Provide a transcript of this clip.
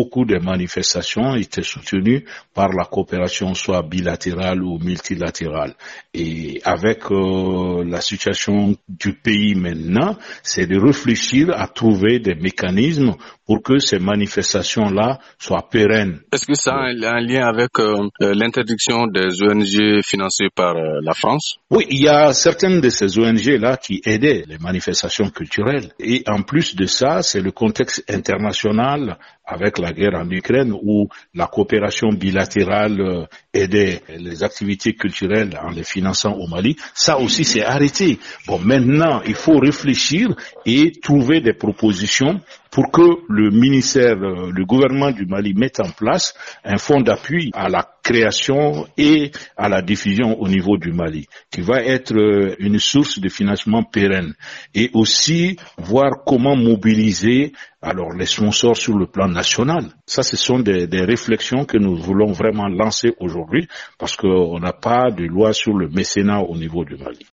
beaucoup de manifestations étaient soutenues par la coopération soit bilatérale ou multilatérale. Et avec euh, la situation du pays maintenant, c'est de réfléchir à trouver des mécanismes pour que ces manifestations-là soient pérennes. Est-ce que ça a un lien avec euh, euh, l'interdiction des ONG financées par la France? Oui, il y a certaines de ces ONG-là qui aidaient les manifestations culturelles. Et en plus de ça, c'est le contexte international avec la guerre en Ukraine où la coopération bilatérale euh, aidait les activités culturelles en les finançant au Mali, ça aussi c'est arrêté. Bon, maintenant, il faut réfléchir et trouver des propositions pour que le ministère, euh, le gouvernement du Mali mette en place un fonds d'appui à la création et à la diffusion au niveau du Mali, qui va être euh, une source de financement pérenne, et aussi voir comment mobiliser alors les sponsors sur le plan national. Ça, ce sont des, des réflexions que nous voulons vraiment lancer aujourd'hui, parce qu'on n'a pas de loi sur le mécénat au niveau du Mali.